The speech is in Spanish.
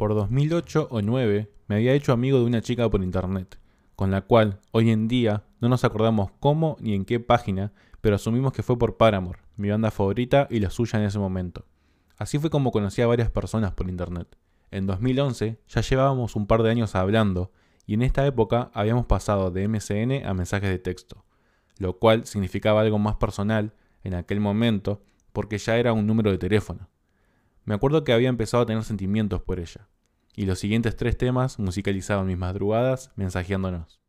por 2008 o 2009 me había hecho amigo de una chica por internet, con la cual hoy en día no nos acordamos cómo ni en qué página, pero asumimos que fue por Paramore, mi banda favorita y la suya en ese momento. Así fue como conocí a varias personas por internet. En 2011 ya llevábamos un par de años hablando y en esta época habíamos pasado de MSN a mensajes de texto, lo cual significaba algo más personal en aquel momento porque ya era un número de teléfono. Me acuerdo que había empezado a tener sentimientos por ella, y los siguientes tres temas musicalizaban mis madrugadas mensajeándonos.